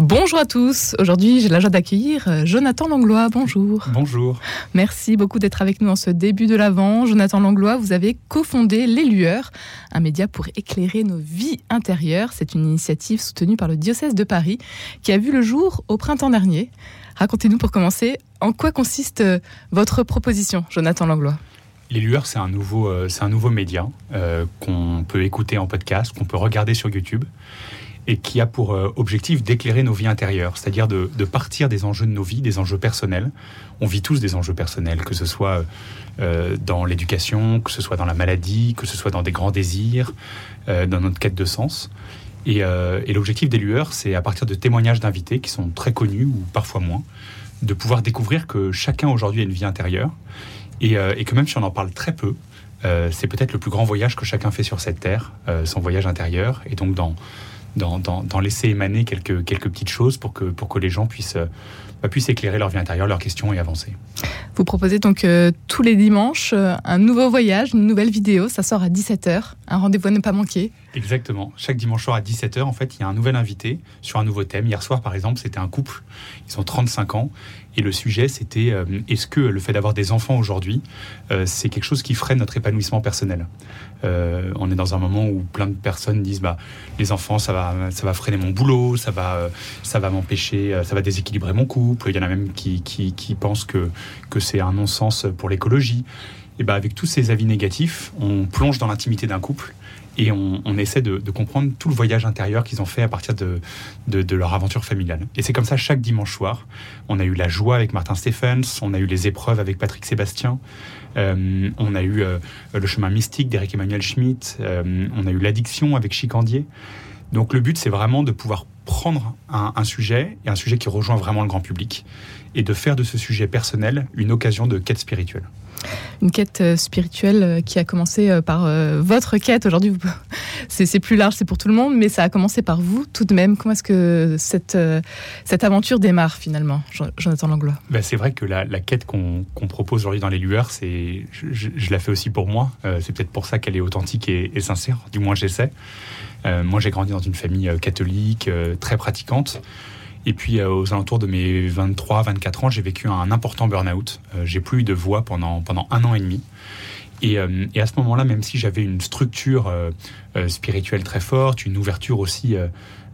Bonjour à tous. Aujourd'hui, j'ai la joie d'accueillir euh, Jonathan Langlois. Bonjour. Bonjour. Merci beaucoup d'être avec nous en ce début de l'Avent. Jonathan Langlois, vous avez cofondé Les Lueurs, un média pour éclairer nos vies intérieures. C'est une initiative soutenue par le diocèse de Paris qui a vu le jour au printemps dernier. Racontez-nous pour commencer, en quoi consiste euh, votre proposition, Jonathan Langlois? Les Lueurs, c'est un nouveau, euh, c'est un nouveau média qu'on peut écouter en podcast, qu'on peut regarder sur YouTube et qui a pour euh, objectif d'éclairer nos vies intérieures, c'est-à-dire de, partir des enjeux de nos vies, des enjeux personnels. On vit tous des enjeux personnels, que ce soit euh, dans l'éducation, que ce soit dans la maladie, que ce soit dans des grands désirs, euh, dans notre quête de sens. Et, l'objectif des lueurs, c'est à partir de témoignages d'invités qui sont très connus ou parfois moins, de pouvoir découvrir que chacun aujourd'hui a une vie intérieure et, et que même si on en parle très peu, c'est peut-être le plus grand voyage que chacun fait sur cette terre, son voyage intérieur. Et donc dans d'en laisser émaner quelques, quelques petites choses pour que, pour que les gens puissent, euh, bah, puissent éclairer leur vie intérieure, leurs questions et avancer. Vous proposez donc euh, tous les dimanches euh, un nouveau voyage, une nouvelle vidéo. Ça sort à 17h. Un rendez-vous à ne pas manquer. Exactement. Chaque dimanche soir à 17h, en fait, il y a un nouvel invité sur un nouveau thème. Hier soir, par exemple, c'était un couple. Ils ont 35 ans. Et le sujet, c'était euh, est-ce que le fait d'avoir des enfants aujourd'hui, c'est quelque chose qui freine notre épanouissement personnel? On est dans un moment où plein de personnes disent bah, les enfants, ça va, ça va freiner mon boulot, ça va, ça va m'empêcher, ça va déséquilibrer mon couple. Il y en a même qui, qui, qui pensent que, que c'est un non-sens pour l'écologie. Et ben avec tous ces avis négatifs, on plonge dans l'intimité d'un couple et on, essaie de, comprendre tout le voyage intérieur qu'ils ont fait à partir de, leur aventure familiale. Et c'est comme ça chaque dimanche soir. On a eu la joie avec Martin Stephens, on a eu les épreuves avec Patrick Sébastien, euh, on a eu euh, le chemin mystique d'Éric Emmanuel Schmitt, euh, on a eu l'addiction avec Chicandier. Donc le but, c'est vraiment de pouvoir prendre un, sujet, et un sujet qui rejoint vraiment le grand public, et de faire de ce sujet personnel une occasion de quête spirituelle une quête euh, spirituelle euh, qui a commencé euh, par votre quête. Aujourd'hui, c'est plus large, c'est pour tout le monde, mais ça a commencé par vous tout de même. Comment est-ce que cette, cette aventure démarre finalement, Jonathan Langlois? Ben, C'est vrai que la, quête qu'on propose aujourd'hui dans les lueurs, c'est, je, la fais aussi pour moi. c'est peut-être pour ça qu'elle est authentique et, et, sincère, du moins j'essaie. moi, j'ai grandi dans une famille catholique, très pratiquante. Et puis euh, aux alentours de mes 23-24 ans, j'ai vécu un important burn-out. Euh, j'ai plus eu de voix pendant, pendant un an et demi. Et, euh, et à ce moment-là, même si j'avais une structure spirituelle très forte, une ouverture aussi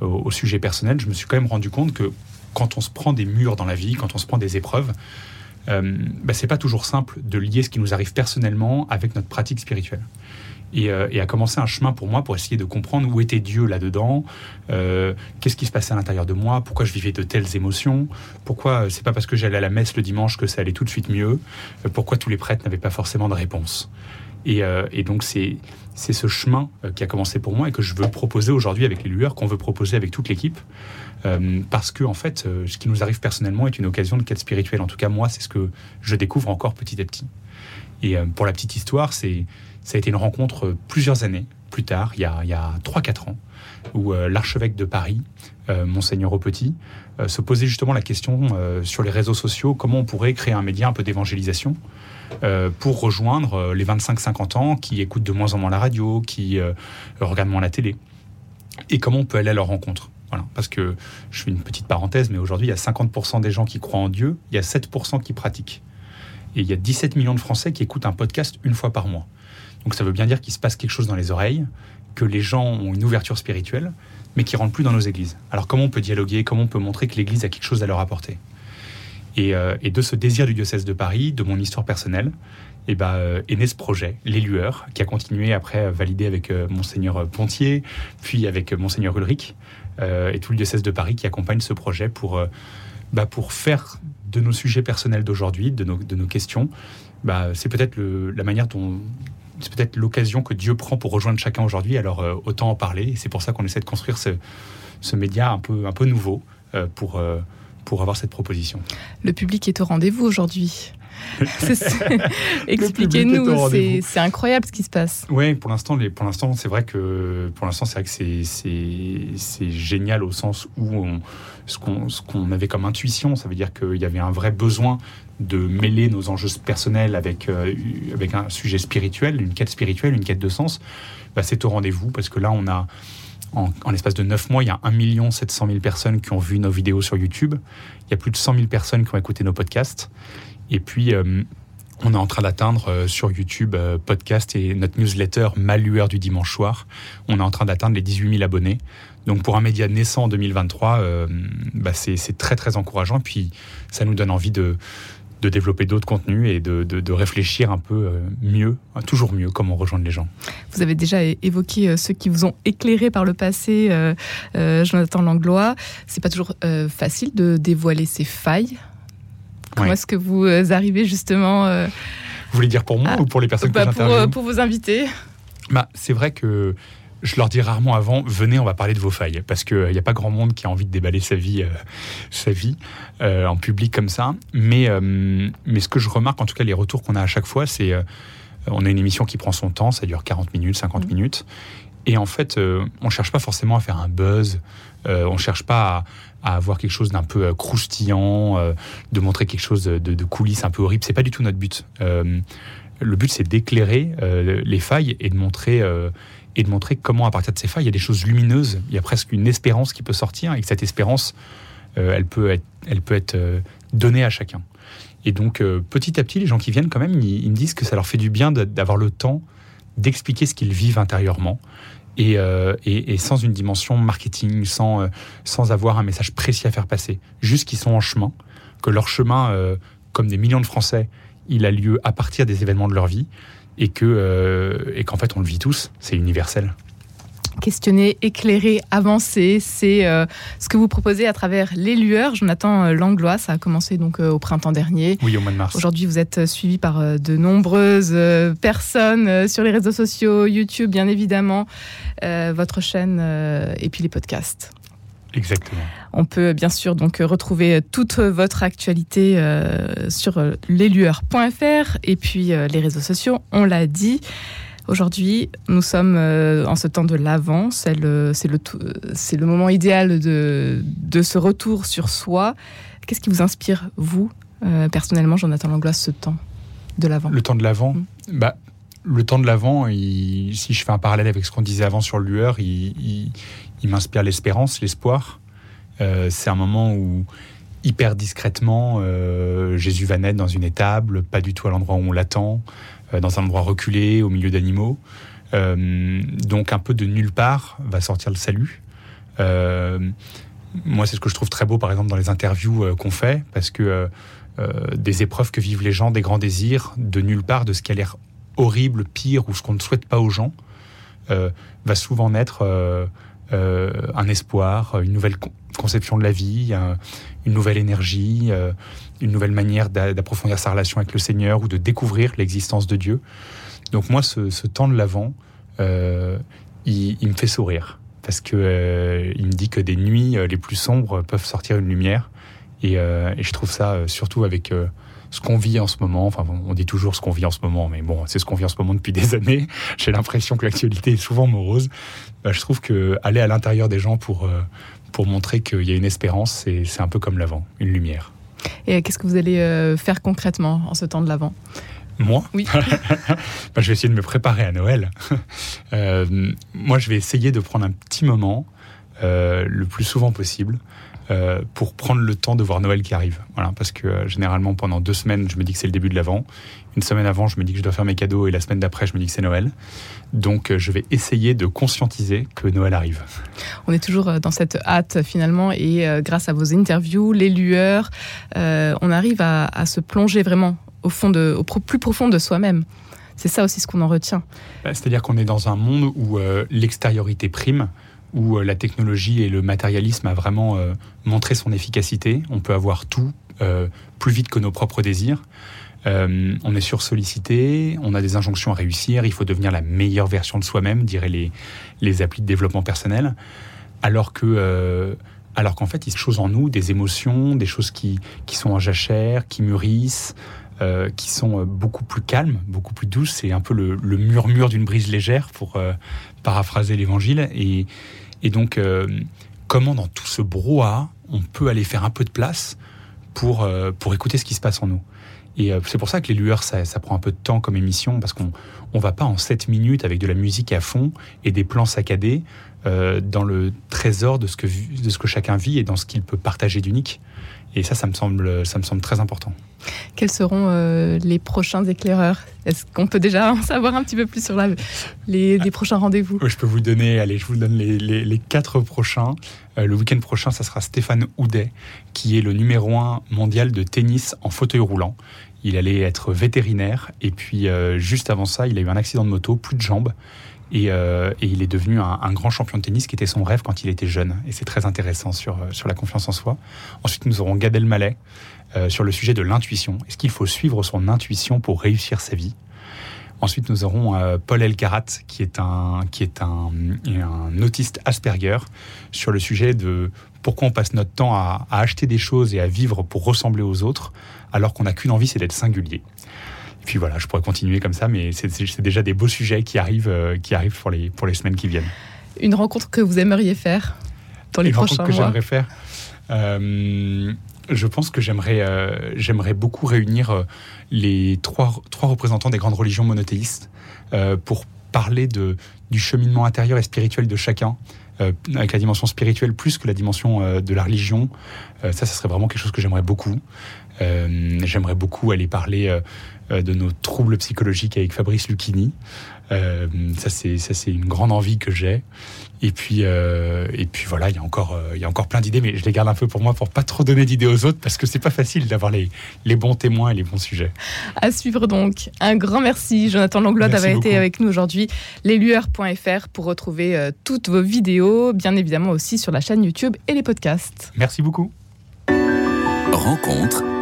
au, sujet personnel, je me suis quand même rendu compte que quand on se prend des murs dans la vie, quand on se prend des épreuves, euh, bah, c'est pas toujours simple de lier ce qui nous arrive personnellement avec notre pratique spirituelle. Euh, et, a commencé un chemin pour moi pour essayer de comprendre où était Dieu là-dedans, euh, qu'est-ce qui se passait à l'intérieur de moi, pourquoi je vivais de telles émotions, pourquoi c'est pas parce que j'allais à la messe le dimanche que ça allait tout de suite mieux, euh, pourquoi tous les prêtres n'avaient pas forcément de réponse. Et, et donc c'est c'est ce chemin qui a commencé pour moi et que je veux proposer aujourd'hui avec les lueurs, qu'on veut proposer avec toute l'équipe, parce que en fait, ce qui nous arrive personnellement est une occasion de quête spirituelle. En tout cas, moi, c'est ce que je découvre encore petit à petit. Et pour la petite histoire, c'est ça a été une rencontre plusieurs années plus tard, il y a, il y a 3-4 ans, où euh, l'archevêque de Paris, euh, Monseigneur Aupetit, euh, se posait justement la question sur les réseaux sociaux, comment on pourrait créer un média un peu d'évangélisation pour rejoindre les 25-50 ans qui écoutent de moins en moins la radio, qui regardent moins la télé. Et comment on peut aller à leur rencontre? Voilà, parce que je fais une petite parenthèse, mais aujourd'hui, il y a 50% des gens qui croient en Dieu, il y a 7% qui pratiquent. Et il y a 17 millions de Français qui écoutent un podcast une fois par mois. Donc ça veut bien dire qu'il se passe quelque chose dans les oreilles, que les gens ont une ouverture spirituelle, mais qui rentrent plus dans nos églises. Alors comment on peut dialoguer, comment on peut montrer que l'Église a quelque chose à leur apporter? Euh, et, de ce désir du diocèse de Paris, de mon histoire personnelle, eh ben, euh, est né ce projet, Les Lueurs, qui a continué après validé avec euh, monseigneur Pontier, puis avec monseigneur Ulrich, et tout le diocèse de Paris qui accompagne ce projet pour, bah, faire de nos sujets personnels d'aujourd'hui, de nos, questions, bah, c'est peut-être la manière c'est peut-être l'occasion que Dieu prend pour rejoindre chacun aujourd'hui, alors autant en parler. C'est pour ça qu'on essaie de construire ce, média un peu, nouveau pour, pour avoir cette proposition. Le public est au rendez-vous aujourd'hui. Expliquez-nous, c'est incroyable ce qui se passe. Oui, pour l'instant, pour l'instant, c'est vrai que pour l'instant, c'est vrai que c'est génial au sens où on, ce qu'on avait comme intuition, ça veut dire qu'il y avait un vrai besoin de mêler nos enjeux personnels avec, euh, avec un sujet spirituel, une quête spirituelle, une quête de sens, bah, c'est au rendez-vous parce que là, on a, en, l'espace de 9 mois, il y a 1 700 000 personnes qui ont vu nos vidéos sur YouTube. Il y a plus de 100 000 personnes qui ont écouté nos podcasts. Et puis, euh, on est en train d'atteindre euh, sur YouTube, podcast et notre newsletter Malueur du dimanche soir. On est en train d'atteindre les 18 000 abonnés. Donc pour un média naissant en 2023, bah, c'est très très encourageant. Puis ça nous donne envie de, de développer d'autres contenus et de, réfléchir un peu euh, mieux, toujours mieux, comment rejoindre les gens. Vous avez déjà évoqué euh, ceux qui vous ont éclairé par le passé, euh, Jonathan Langlois. C'est pas toujours facile de dévoiler ses failles. Comment est-ce que vous arrivez justement Vous voulez dire pour moi ou pour les personnes bah, que j'interviewe? pour, pour vos invités? Bah, C'est vrai que je leur dis rarement avant, venez, on va parler de vos failles, parce qu'il n'y a pas grand monde qui a envie de déballer sa vie, euh, sa vie euh, en public comme ça. Mais, euh, mais ce que je remarque, en tout cas les retours qu'on a à chaque fois, c'est on a une émission qui prend son temps, ça dure 40 minutes, 50 mmh. minutes. Et en fait, on ne cherche pas forcément à faire un buzz, on ne cherche pas à, avoir quelque chose d'un peu croustillant, de montrer quelque chose de, de, coulisses un peu horrible. C'est pas du tout notre but. le but, c'est d'éclairer les failles et de montrer et de montrer comment, à partir de ces failles, il y a des choses lumineuses, il y a presque une espérance qui peut sortir, et que cette espérance, euh, elle peut être, euh, donnée à chacun. Et donc, euh, petit à petit, les gens qui viennent, quand même, ils, me disent que ça leur fait du bien d'avoir le temps d'expliquer ce qu'ils vivent intérieurement. Et, et, sans une dimension marketing, sans, sans avoir un message précis à faire passer. Juste qu'ils sont en chemin, que leur chemin, comme des millions de Français, il a lieu à partir des événements de leur vie, et que euh, et qu'en fait on le vit tous, c'est universel. Questionner, éclairer, avancer, c'est euh, ce que vous proposez à travers les lueurs. Jonathan euh, Langlois, ça a commencé donc au printemps dernier. Oui, au mois de mars. Aujourd'hui, vous êtes suivi par de nombreuses personnes sur les réseaux sociaux, YouTube, bien évidemment, votre chaîne et puis les podcasts. Exactement. On peut bien sûr donc retrouver toute votre actualité euh, sur leslueurs.fr et puis euh, les réseaux sociaux, on l'a dit. Aujourd'hui, nous sommes euh, en ce temps de l'avant, c'est le, le, le moment idéal de, de ce retour sur soi. Qu'est-ce qui vous inspire, vous, personnellement, Jonathan Langlois, ce temps de l'avant? Le temps de l'avant? Mm. bah, Le temps de l'avant, si je fais un parallèle avec ce qu'on disait avant sur le lueur, il, il m'inspire l'espérance, l'espoir. Euh, c'est un moment où, hyper discrètement, euh, Jésus va naître dans une étable, pas du tout à l'endroit où on l'attend, euh, dans un endroit reculé, au milieu d'animaux. donc un peu de nulle part va sortir le salut. moi, c'est ce que je trouve très beau, par exemple, dans les interviews qu'on fait, parce que des épreuves que vivent les gens, des grands désirs, de nulle part, de ce qui a l'air horrible, pire, ou ce qu'on ne souhaite pas aux gens, va souvent naître euh, un espoir, une nouvelle conception de la vie, une nouvelle énergie, euh, une nouvelle manière d'approfondir sa relation avec le Seigneur ou de découvrir l'existence de Dieu. Donc moi, ce, temps de l'Avent, euh, il, me fait sourire parce que il me dit que des nuits les plus sombres peuvent sortir une lumière et je trouve ça surtout avec ce qu'on vit en ce moment. Enfin, on dit toujours ce qu'on vit en ce moment, mais bon, c'est ce qu'on vit en ce moment depuis des années. J'ai l'impression que l'actualité est souvent morose. Bah, je trouve que aller à l'intérieur des gens pour, euh, pour montrer qu'il y a une espérance, c'est un peu comme l'avant, une lumière. Et qu'est-ce que vous allez euh, faire concrètement en ce temps de l'avant? Moi? Oui. bah, je vais essayer de me préparer à Noël. Euh, moi, je vais essayer de prendre un petit moment, le plus souvent possible, euh, pour prendre le temps de voir Noël qui arrive. Voilà, parce que euh, généralement pendant deux semaines, je me dis que c'est le début de l'avant. Une semaine avant, je me dis que je dois faire mes cadeaux et la semaine d'après, je me dis que c'est Noël. Donc, euh, je vais essayer de conscientiser que Noël arrive. On est toujours dans cette hâte finalement et grâce à vos interviews, les lueurs, on arrive à, se plonger vraiment au fond de, au plus profond de soi-même. C'est ça aussi ce qu'on en retient. Bah, c'est-à-dire qu'on est dans un monde où l'extériorité prime où euh, la technologie et le matérialisme a vraiment euh, montré son efficacité. On peut avoir tout euh, plus vite que nos propres désirs. on est sursollicité, on a des injonctions à réussir, il faut devenir la meilleure version de soi-même, diraient les, les applis de développement personnel. Alors que, alors qu'en fait, il y a des choses en nous, des émotions, des choses qui, qui sont en jachère, qui mûrissent, qui sont beaucoup plus calmes, beaucoup plus douces. C'est un peu le, murmure d'une brise légère, pour paraphraser l'évangile. Et, donc, comment dans tout ce brouhaha, on peut aller faire un peu de place pour, pour écouter ce qui se passe en nous? Et c'est pour ça que les lueurs, ça, ça, prend un peu de temps comme émission, parce qu'on on va pas en 7 minutes avec de la musique à fond et des plans saccadés euh, dans le trésor de ce, que, de ce que chacun vit et dans ce qu'il peut partager d'unique. Et ça, ça me semble, ça me semble très important. Quels seront euh, les prochains éclaireurs? Est-ce qu'on peut déjà en savoir un petit peu plus sur la, les, prochains rendez-vous? Je peux vous donner, allez, je vous donne les, les, quatre prochains. Euh, le week-end prochain, ça sera Stéphane Houdet, qui est le numéro un mondial de tennis en fauteuil roulant. Il allait être vétérinaire et puis juste avant ça, il a eu un accident de moto, plus de jambes. Euh, et, il est devenu un, grand champion de tennis qui était son rêve quand il était jeune. Et c'est très intéressant sur, euh, sur la confiance en soi. Ensuite, nous aurons Gad Elmaleh euh, sur le sujet de l'intuition. Est-ce qu'il faut suivre son intuition pour réussir sa vie? Ensuite, nous aurons Paul Elkarat, qui est, un, qui est un, un, autiste Asperger, sur le sujet de pourquoi on passe notre temps à, à acheter des choses et à vivre pour ressembler aux autres, alors qu'on n'a qu'une envie, c'est d'être singulier puis voilà, je pourrais continuer comme ça, mais c'est déjà des beaux sujets qui arrivent, euh, qui arrivent pour, les, pour les semaines qui viennent. Une rencontre que vous aimeriez faire dans les Une prochains rencontre que j'aimerais faire euh, Je pense que j'aimerais euh, j'aimerais beaucoup réunir les trois, trois représentants des grandes religions monothéistes pour parler de, du cheminement intérieur et spirituel de chacun, avec la dimension spirituelle plus que la dimension de la religion. ça, ça serait vraiment quelque chose que j'aimerais beaucoup. J'aimerais beaucoup aller parler euh, de nos troubles psychologiques avec Fabrice Lucchini. Euh, ça, c'est ça, c'est une grande envie que j'ai. Et puis, euh, et puis voilà, il y a encore, il y a encore plein d'idées, mais je les garde un peu pour moi pour pas trop donner d'idées aux autres parce que c'est pas facile d'avoir les, les bons témoins et les bons sujets. À suivre donc. Un grand merci, Jonathan Langlois, d'avoir été avec nous aujourd'hui. Leslueurs.fr pour retrouver toutes vos vidéos, bien évidemment aussi sur la chaîne YouTube et les podcasts. Merci beaucoup. Rencontre